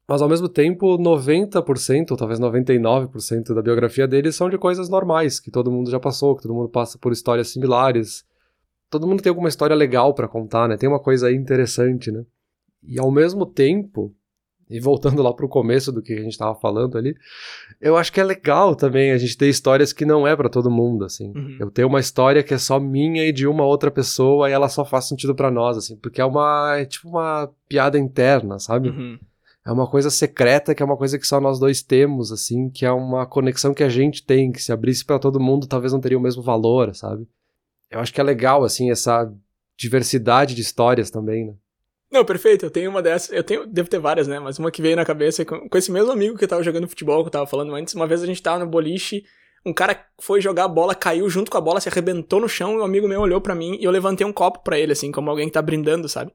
Mas ao mesmo tempo, 90%, ou talvez 99% da biografia dele são de coisas normais, que todo mundo já passou, que todo mundo passa por histórias similares. Todo mundo tem alguma história legal para contar, né? Tem uma coisa aí interessante, né? E ao mesmo tempo, e voltando lá pro começo do que a gente estava falando ali, eu acho que é legal também a gente ter histórias que não é para todo mundo, assim. Uhum. Eu tenho uma história que é só minha e de uma outra pessoa e ela só faz sentido para nós, assim, porque é uma é tipo uma piada interna, sabe? Uhum. É uma coisa secreta, que é uma coisa que só nós dois temos, assim, que é uma conexão que a gente tem, que se abrisse para todo mundo talvez não teria o mesmo valor, sabe? Eu acho que é legal, assim, essa diversidade de histórias também, né? Não, perfeito. Eu tenho uma dessas. Eu tenho, devo ter várias, né? Mas uma que veio na cabeça com, com esse mesmo amigo que tava jogando futebol, que eu tava falando antes. Uma vez a gente tava no boliche, um cara foi jogar a bola, caiu junto com a bola, se arrebentou no chão, e um amigo meu olhou para mim e eu levantei um copo para ele, assim, como alguém que tá brindando, sabe?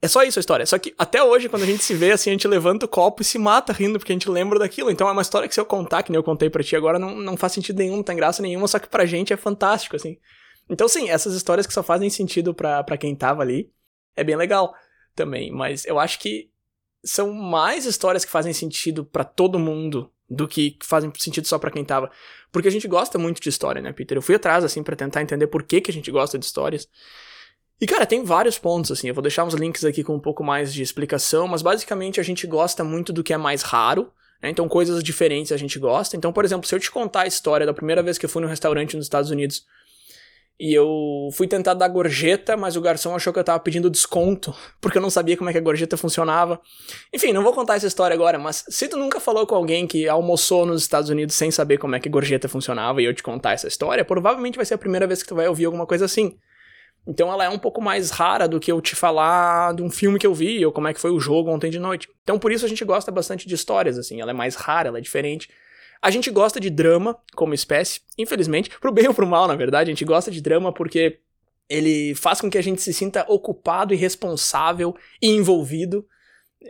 É só isso a história. Só que até hoje, quando a gente se vê, assim, a gente levanta o copo e se mata rindo, porque a gente lembra daquilo. Então é uma história que se eu contar, que nem eu contei pra ti agora, não, não faz sentido nenhum, não tem graça nenhuma, só que pra gente é fantástico, assim. Então, sim, essas histórias que só fazem sentido pra, quem tava ali, é bem legal também, mas eu acho que são mais histórias que fazem sentido para todo mundo do que fazem sentido só para quem tava. Porque a gente gosta muito de história, né, Peter? Eu fui atrás, assim, para tentar entender por que, que a gente gosta de histórias. E, cara, tem vários pontos, assim. Eu vou deixar uns links aqui com um pouco mais de explicação, mas basicamente a gente gosta muito do que é mais raro. Né? Então, coisas diferentes a gente gosta. Então, por exemplo, se eu te contar a história da primeira vez que eu fui num restaurante nos Estados Unidos e eu fui tentar dar gorjeta, mas o garçom achou que eu tava pedindo desconto, porque eu não sabia como é que a gorjeta funcionava. Enfim, não vou contar essa história agora, mas se tu nunca falou com alguém que almoçou nos Estados Unidos sem saber como é que a gorjeta funcionava e eu te contar essa história, provavelmente vai ser a primeira vez que tu vai ouvir alguma coisa assim. Então ela é um pouco mais rara do que eu te falar de um filme que eu vi ou como é que foi o jogo ontem de noite. Então por isso a gente gosta bastante de histórias, assim, ela é mais rara, ela é diferente. A gente gosta de drama como espécie, infelizmente, pro bem ou pro mal, na verdade, a gente gosta de drama porque ele faz com que a gente se sinta ocupado e responsável e envolvido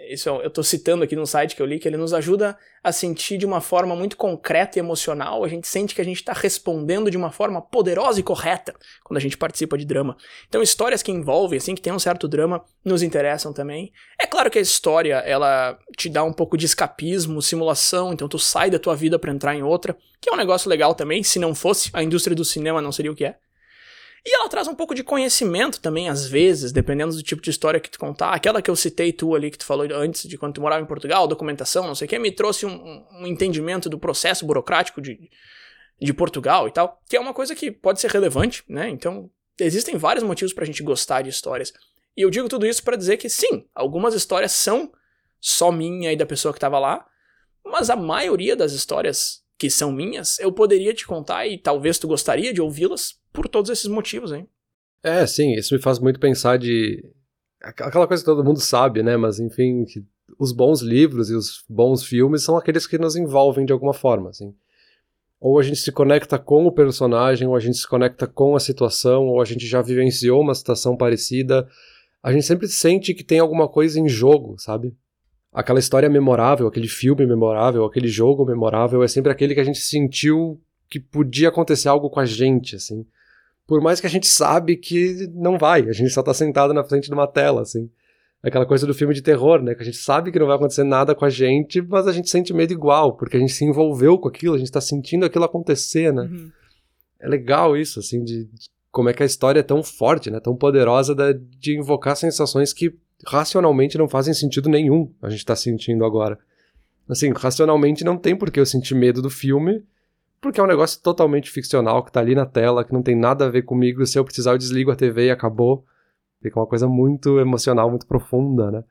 isso eu estou citando aqui no site que eu li, que ele nos ajuda a sentir de uma forma muito concreta e emocional. A gente sente que a gente está respondendo de uma forma poderosa e correta quando a gente participa de drama. Então, histórias que envolvem, assim, que tem um certo drama, nos interessam também. É claro que a história, ela te dá um pouco de escapismo, simulação, então tu sai da tua vida para entrar em outra, que é um negócio legal também. Se não fosse, a indústria do cinema não seria o que é. E ela traz um pouco de conhecimento também, às vezes, dependendo do tipo de história que tu contar. Aquela que eu citei tu ali, que tu falou antes, de quando tu morava em Portugal, documentação, não sei o que, me trouxe um, um entendimento do processo burocrático de, de Portugal e tal, que é uma coisa que pode ser relevante, né? Então, existem vários motivos pra gente gostar de histórias. E eu digo tudo isso para dizer que, sim, algumas histórias são só minha e da pessoa que tava lá, mas a maioria das histórias que são minhas, eu poderia te contar e talvez tu gostaria de ouvi-las por todos esses motivos, hein? É, sim, isso me faz muito pensar de. Aquela coisa que todo mundo sabe, né? Mas enfim, os bons livros e os bons filmes são aqueles que nos envolvem de alguma forma, assim. Ou a gente se conecta com o personagem, ou a gente se conecta com a situação, ou a gente já vivenciou uma situação parecida. A gente sempre sente que tem alguma coisa em jogo, sabe? Aquela história memorável, aquele filme memorável, aquele jogo memorável é sempre aquele que a gente sentiu que podia acontecer algo com a gente, assim. Por mais que a gente sabe que não vai, a gente só tá sentado na frente de uma tela, assim. Aquela coisa do filme de terror, né? Que a gente sabe que não vai acontecer nada com a gente, mas a gente sente medo igual, porque a gente se envolveu com aquilo, a gente tá sentindo aquilo acontecer, né? Uhum. É legal isso, assim, de, de, como é que a história é tão forte, né? Tão poderosa da, de invocar sensações que racionalmente não fazem sentido nenhum a gente tá sentindo agora. Assim, racionalmente não tem por que eu sentir medo do filme, porque é um negócio totalmente ficcional que tá ali na tela, que não tem nada a ver comigo. Se eu precisar, eu desligo a TV e acabou. Fica uma coisa muito emocional, muito profunda, né?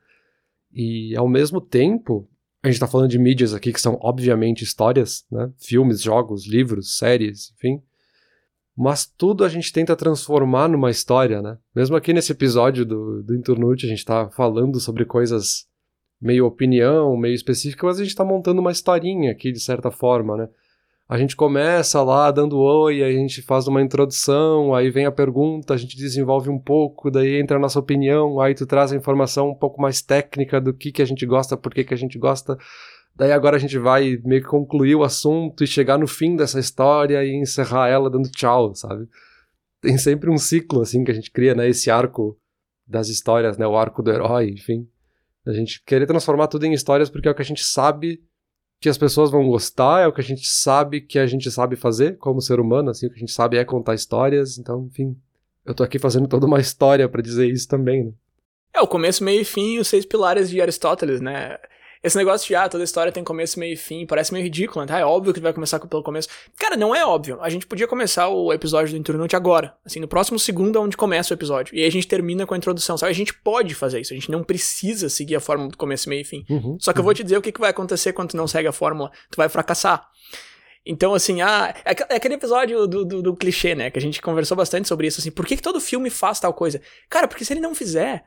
E ao mesmo tempo, a gente tá falando de mídias aqui que são obviamente histórias, né? Filmes, jogos, livros, séries, enfim mas tudo a gente tenta transformar numa história, né? Mesmo aqui nesse episódio do, do Inturnute, a gente tá falando sobre coisas meio opinião, meio específicas, mas a gente tá montando uma historinha aqui, de certa forma, né? A gente começa lá dando oi, a gente faz uma introdução, aí vem a pergunta, a gente desenvolve um pouco, daí entra a nossa opinião, aí tu traz a informação um pouco mais técnica do que, que a gente gosta, por que, que a gente gosta. Daí agora a gente vai meio que concluir o assunto e chegar no fim dessa história e encerrar ela dando tchau, sabe? Tem sempre um ciclo assim que a gente cria, né? Esse arco das histórias, né? O arco do herói, enfim. A gente querer transformar tudo em histórias porque é o que a gente sabe que as pessoas vão gostar, é o que a gente sabe que a gente sabe fazer como ser humano, assim, o que a gente sabe é contar histórias, então, enfim, eu tô aqui fazendo toda uma história para dizer isso também, né? É, o começo, meio e fim, os seis pilares de Aristóteles, né? Esse negócio de, ah, toda história tem começo, meio e fim, parece meio ridículo, né? Ah, é óbvio que vai começar pelo começo. Cara, não é óbvio. A gente podia começar o episódio do Internute agora. Assim, no próximo segundo é onde começa o episódio. E aí a gente termina com a introdução, sabe? A gente pode fazer isso. A gente não precisa seguir a fórmula do começo, meio e fim. Uhum, Só que uhum. eu vou te dizer o que, que vai acontecer quando tu não segue a fórmula. Tu vai fracassar. Então, assim, ah, é, é aquele episódio do, do, do, clichê, né? Que a gente conversou bastante sobre isso, assim. Por que, que todo filme faz tal coisa? Cara, porque se ele não fizer,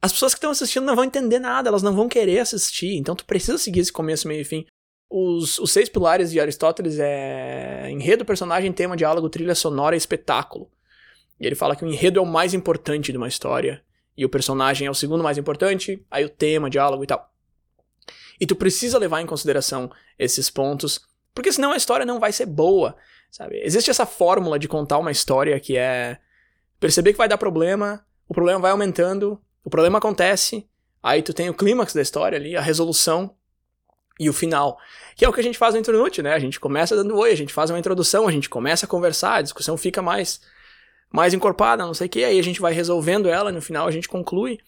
as pessoas que estão assistindo não vão entender nada, elas não vão querer assistir. Então tu precisa seguir esse começo, meio e fim. Os, os seis pilares de Aristóteles é enredo, personagem, tema, diálogo, trilha sonora e espetáculo. E ele fala que o enredo é o mais importante de uma história. E o personagem é o segundo mais importante, aí o tema, diálogo e tal. E tu precisa levar em consideração esses pontos, porque senão a história não vai ser boa, sabe? Existe essa fórmula de contar uma história que é perceber que vai dar problema, o problema vai aumentando, o problema acontece, aí tu tem o clímax da história ali, a resolução e o final. Que é o que a gente faz no Intronute, né? A gente começa dando oi, a gente faz uma introdução, a gente começa a conversar, a discussão fica mais mais encorpada, não sei o que, aí a gente vai resolvendo ela, no final a gente conclui.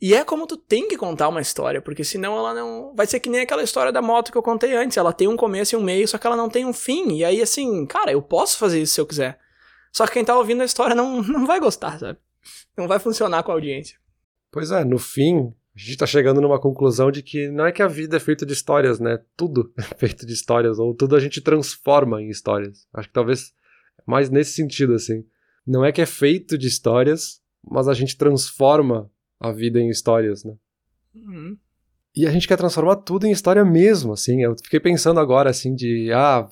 E é como tu tem que contar uma história, porque senão ela não. Vai ser que nem aquela história da moto que eu contei antes. Ela tem um começo e um meio, só que ela não tem um fim. E aí, assim, cara, eu posso fazer isso se eu quiser. Só que quem tá ouvindo a história não, não vai gostar, sabe? Não vai funcionar com a audiência. Pois é, no fim, a gente tá chegando numa conclusão de que não é que a vida é feita de histórias, né? Tudo é feito de histórias, ou tudo a gente transforma em histórias. Acho que talvez mais nesse sentido, assim. Não é que é feito de histórias, mas a gente transforma a vida em histórias, né? Uhum. E a gente quer transformar tudo em história mesmo, assim. Eu fiquei pensando agora, assim, de, ah,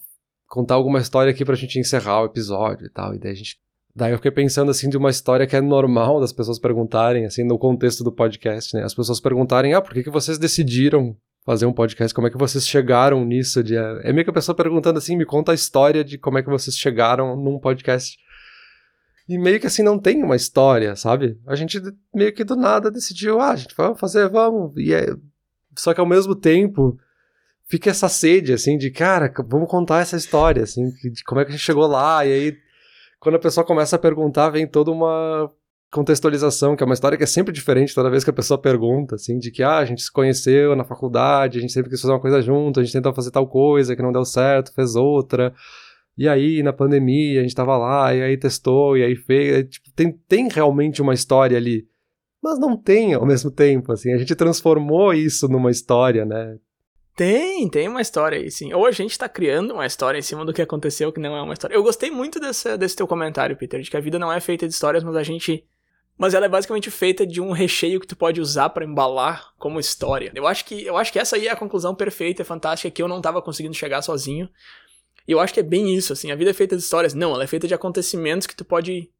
contar alguma história aqui pra gente encerrar o episódio e tal. E daí a gente Daí eu fiquei pensando assim de uma história que é normal das pessoas perguntarem, assim, no contexto do podcast, né? As pessoas perguntarem, ah, por que, que vocês decidiram fazer um podcast? Como é que vocês chegaram nisso? De... É meio que a pessoa perguntando assim, me conta a história de como é que vocês chegaram num podcast. E meio que assim não tem uma história, sabe? A gente meio que do nada decidiu, ah, a gente vai fazer, vamos. E é... Só que ao mesmo tempo fica essa sede, assim, de cara, vamos contar essa história, assim, de como é que a gente chegou lá, e aí quando a pessoa começa a perguntar, vem toda uma contextualização, que é uma história que é sempre diferente toda vez que a pessoa pergunta, assim, de que ah, a gente se conheceu na faculdade, a gente sempre quis fazer uma coisa junto, a gente tentou fazer tal coisa que não deu certo, fez outra. E aí, na pandemia, a gente tava lá, e aí testou, e aí fez. Tipo, tem, tem realmente uma história ali. Mas não tem ao mesmo tempo, assim. A gente transformou isso numa história, né? Tem, tem uma história aí, sim. Ou a gente tá criando uma história em cima do que aconteceu, que não é uma história. Eu gostei muito desse, desse teu comentário, Peter, de que a vida não é feita de histórias, mas a gente. Mas ela é basicamente feita de um recheio que tu pode usar para embalar como história. Eu acho que eu acho que essa aí é a conclusão perfeita, fantástica, que eu não tava conseguindo chegar sozinho. E eu acho que é bem isso, assim. A vida é feita de histórias. Não, ela é feita de acontecimentos que tu pode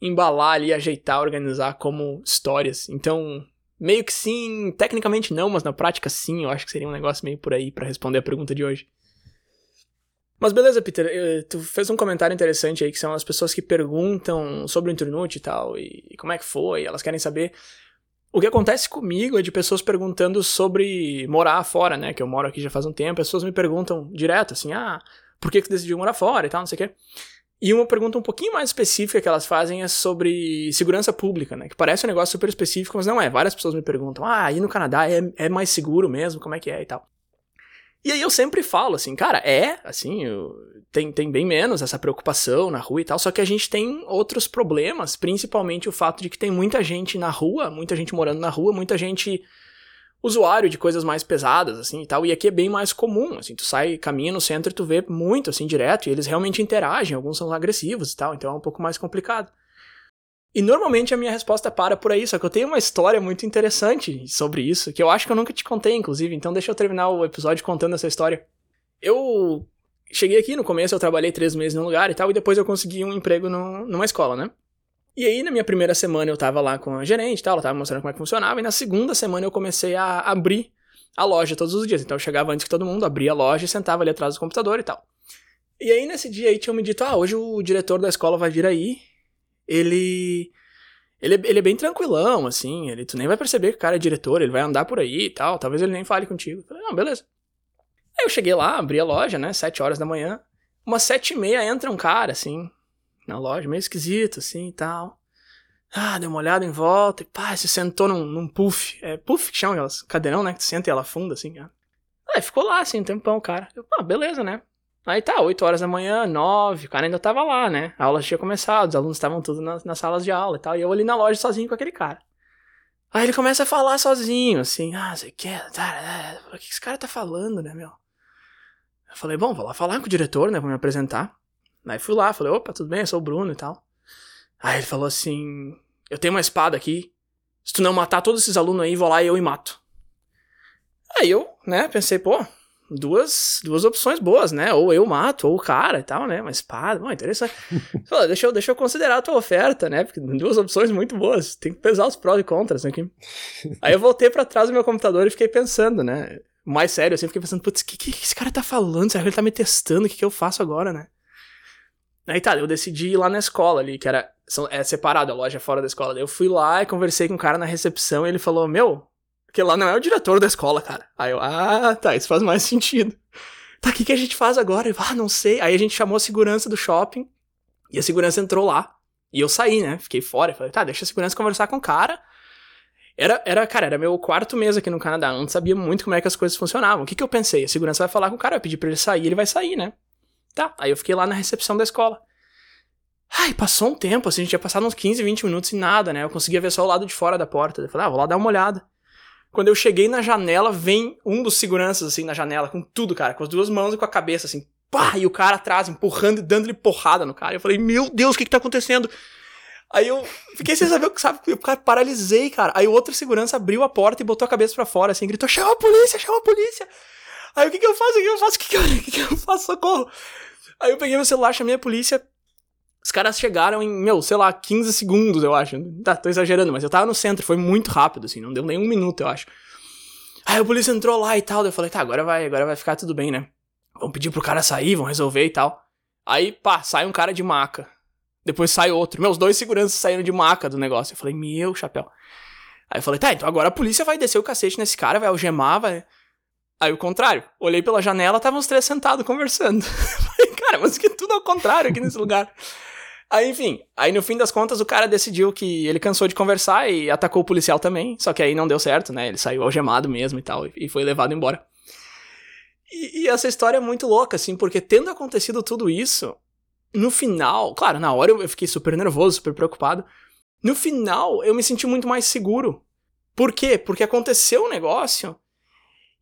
embalar ali, ajeitar, organizar como histórias. Então, Meio que sim, tecnicamente não, mas na prática sim, eu acho que seria um negócio meio por aí para responder a pergunta de hoje. Mas beleza, Peter, tu fez um comentário interessante aí, que são as pessoas que perguntam sobre o Internute e tal, e como é que foi, elas querem saber. O que acontece comigo é de pessoas perguntando sobre morar fora, né, que eu moro aqui já faz um tempo, pessoas me perguntam direto, assim, ah, por que que tu decidiu morar fora e tal, não sei o quê. E uma pergunta um pouquinho mais específica que elas fazem é sobre segurança pública, né? Que parece um negócio super específico, mas não é. Várias pessoas me perguntam: ah, aí no Canadá é, é mais seguro mesmo? Como é que é e tal? E aí eu sempre falo assim, cara, é, assim, eu, tem, tem bem menos essa preocupação na rua e tal, só que a gente tem outros problemas, principalmente o fato de que tem muita gente na rua, muita gente morando na rua, muita gente usuário de coisas mais pesadas, assim, e tal, e aqui é bem mais comum, assim, tu sai, caminha no centro e tu vê muito, assim, direto, e eles realmente interagem, alguns são agressivos e tal, então é um pouco mais complicado. E normalmente a minha resposta para por aí, só que eu tenho uma história muito interessante sobre isso, que eu acho que eu nunca te contei, inclusive, então deixa eu terminar o episódio contando essa história. Eu cheguei aqui, no começo eu trabalhei três meses num lugar e tal, e depois eu consegui um emprego no, numa escola, né? E aí, na minha primeira semana, eu tava lá com a gerente e tal, ela tava mostrando como é que funcionava, e na segunda semana eu comecei a abrir a loja todos os dias. Então eu chegava antes que todo mundo, abria a loja e sentava ali atrás do computador e tal. E aí, nesse dia aí, tinham me dito, ah, hoje o diretor da escola vai vir aí, ele... Ele, é- ele é bem tranquilão, assim, ele, tu nem vai perceber que o cara é diretor, ele vai andar por aí e tal, talvez ele nem fale contigo. Eu falei, não, beleza. Aí eu cheguei lá, abri a loja, né, sete horas da manhã, umas sete e meia entra um cara, assim, na loja, meio esquisito, assim, e tal. Ah, deu uma olhada em volta e pá, se sentou num, num puff, é puff que chama aquelas cadeirão, né, que tu senta e ela afunda, assim, cara. Aí ficou lá, assim, um tempão, cara. Eu, ah, beleza, né. Aí tá, 8 horas da manhã, 9, o cara ainda tava lá, né? A aula tinha começado, os alunos estavam todos nas, nas salas de aula e tal. E eu ali na loja sozinho com aquele cara. Aí ele começa a falar sozinho, assim, ah, você quer. O que esse cara tá falando, né, meu? Eu falei, bom, vou lá falar com o diretor, né? Vou me apresentar. Aí fui lá, falei, opa, tudo bem, eu sou o Bruno e tal. Aí ele falou assim: Eu tenho uma espada aqui. Se tu não matar todos esses alunos aí, vou lá e eu e mato. Aí eu, né, pensei, pô, duas, duas opções boas, né? Ou eu mato, ou o cara e tal, né? Uma espada, bom, interessante. Pô, deixa, eu, deixa eu considerar a tua oferta, né? Porque duas opções muito boas. Tem que pesar os prós e contras aqui. Aí eu voltei para trás do meu computador e fiquei pensando, né? Mais sério, assim, fiquei pensando, putz, o que, que esse cara tá falando? Será que ele tá me testando? O que, que eu faço agora, né? Aí tá, eu decidi ir lá na escola ali, que era é separado, a loja é fora da escola. Daí eu fui lá e conversei com um cara na recepção e ele falou: Meu, porque lá não é o diretor da escola, cara. Aí eu, ah, tá, isso faz mais sentido. Tá, o que, que a gente faz agora? Eu, ah, não sei. Aí a gente chamou a segurança do shopping e a segurança entrou lá. E eu saí, né? Fiquei fora. Falei, tá, deixa a segurança conversar com o cara. Era, era, cara, era meu quarto mês aqui no Canadá. Eu não sabia muito como é que as coisas funcionavam. O que, que eu pensei? A segurança vai falar com o cara, vai pedir pra ele sair, ele vai sair, né? Tá, aí eu fiquei lá na recepção da escola. Ai, passou um tempo, assim, a gente tinha passado uns 15, 20 minutos e nada, né? Eu conseguia ver só o lado de fora da porta. Eu falei, ah, vou lá dar uma olhada. Quando eu cheguei na janela, vem um dos seguranças, assim, na janela, com tudo, cara, com as duas mãos e com a cabeça, assim, pá, e o cara atrás, empurrando e dando-lhe porrada no cara. Eu falei, meu Deus, o que que tá acontecendo? Aí eu fiquei sem saber o que sabe, eu paralisei, cara. Aí o outro segurança abriu a porta e botou a cabeça para fora, assim, gritou: chama a polícia, chama a polícia. Aí o que que eu faço? O que, eu faço? O que que eu, o que que eu faço? Socorro. Aí eu peguei meu celular, chamei a polícia. Os caras chegaram em, meu, sei lá, 15 segundos, eu acho. Tá, tô exagerando, mas eu tava no centro, foi muito rápido, assim, não deu nem um minuto, eu acho. Aí a polícia entrou lá e tal, daí eu falei, tá, agora vai, agora vai ficar tudo bem, né? Vamos pedir pro cara sair, vão resolver e tal. Aí, pá, sai um cara de maca. Depois sai outro. Meus dois seguranças saíram de maca do negócio. Eu falei, meu chapéu. Aí eu falei, tá, então agora a polícia vai descer o cacete nesse cara, vai algemar, vai. Aí o contrário. Olhei pela janela, estavam os três sentados conversando. falei, cara, mas que tudo ao contrário aqui nesse lugar. Aí, enfim, aí no fim das contas o cara decidiu que ele cansou de conversar e atacou o policial também, só que aí não deu certo, né? Ele saiu algemado mesmo e tal, e foi levado embora. E, e essa história é muito louca, assim, porque tendo acontecido tudo isso, no final, claro, na hora eu fiquei super nervoso, super preocupado. No final, eu me senti muito mais seguro. Por quê? Porque aconteceu um negócio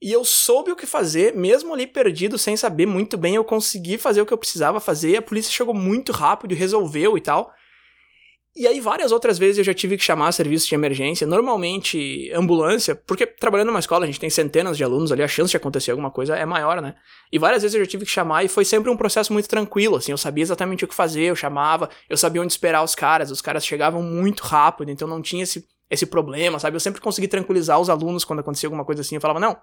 e eu soube o que fazer, mesmo ali perdido, sem saber muito bem, eu consegui fazer o que eu precisava fazer. A polícia chegou muito rápido resolveu e tal. E aí, várias outras vezes eu já tive que chamar serviço de emergência, normalmente ambulância, porque trabalhando numa escola a gente tem centenas de alunos ali, a chance de acontecer alguma coisa é maior, né? E várias vezes eu já tive que chamar e foi sempre um processo muito tranquilo, assim, eu sabia exatamente o que fazer, eu chamava, eu sabia onde esperar os caras, os caras chegavam muito rápido, então não tinha esse, esse problema, sabe? Eu sempre consegui tranquilizar os alunos quando acontecia alguma coisa assim, eu falava, não,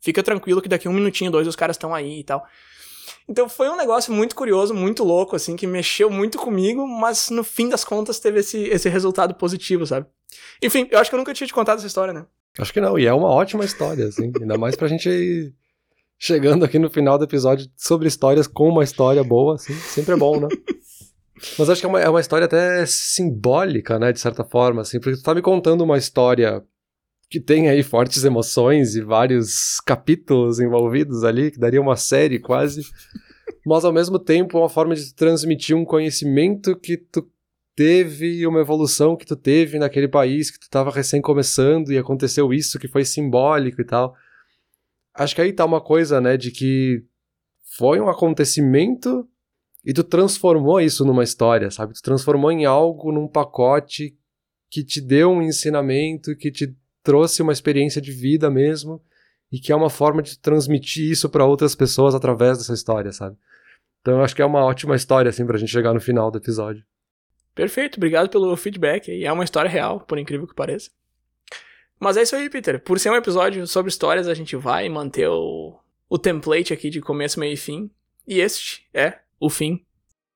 Fica tranquilo que daqui um minutinho, dois, os caras estão aí e tal. Então foi um negócio muito curioso, muito louco, assim, que mexeu muito comigo, mas no fim das contas teve esse, esse resultado positivo, sabe? Enfim, eu acho que eu nunca tinha te contado essa história, né? Acho que não, e é uma ótima história, assim, ainda mais pra gente ir chegando aqui no final do episódio sobre histórias com uma história boa, assim, sempre é bom, né? Mas acho que é uma, é uma história até simbólica, né, de certa forma, assim, porque tu tá me contando uma história que tem aí fortes emoções e vários capítulos envolvidos ali, que daria uma série quase. mas ao mesmo tempo uma forma de transmitir um conhecimento que tu teve uma evolução que tu teve naquele país que tu estava recém começando e aconteceu isso que foi simbólico e tal. Acho que aí tá uma coisa, né, de que foi um acontecimento e tu transformou isso numa história, sabe? Tu transformou em algo, num pacote que te deu um ensinamento, que te trouxe uma experiência de vida mesmo e que é uma forma de transmitir isso para outras pessoas através dessa história, sabe? Então eu acho que é uma ótima história assim pra gente chegar no final do episódio. Perfeito, obrigado pelo feedback. E é uma história real, por incrível que pareça. Mas é isso aí, Peter. Por ser um episódio sobre histórias, a gente vai manter o, o template aqui de começo, meio e fim. E este é o fim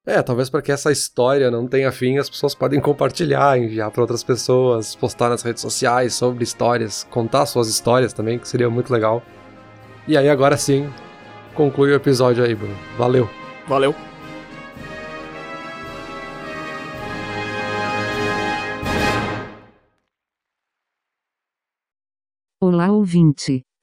É, talvez para que essa história não tenha fim, as pessoas podem compartilhar, enviar para outras pessoas, postar nas redes sociais sobre histórias, contar suas histórias também, que seria muito legal. E aí agora sim, conclui o episódio aí, Bruno. Valeu. Valeu. Olá ouvinte.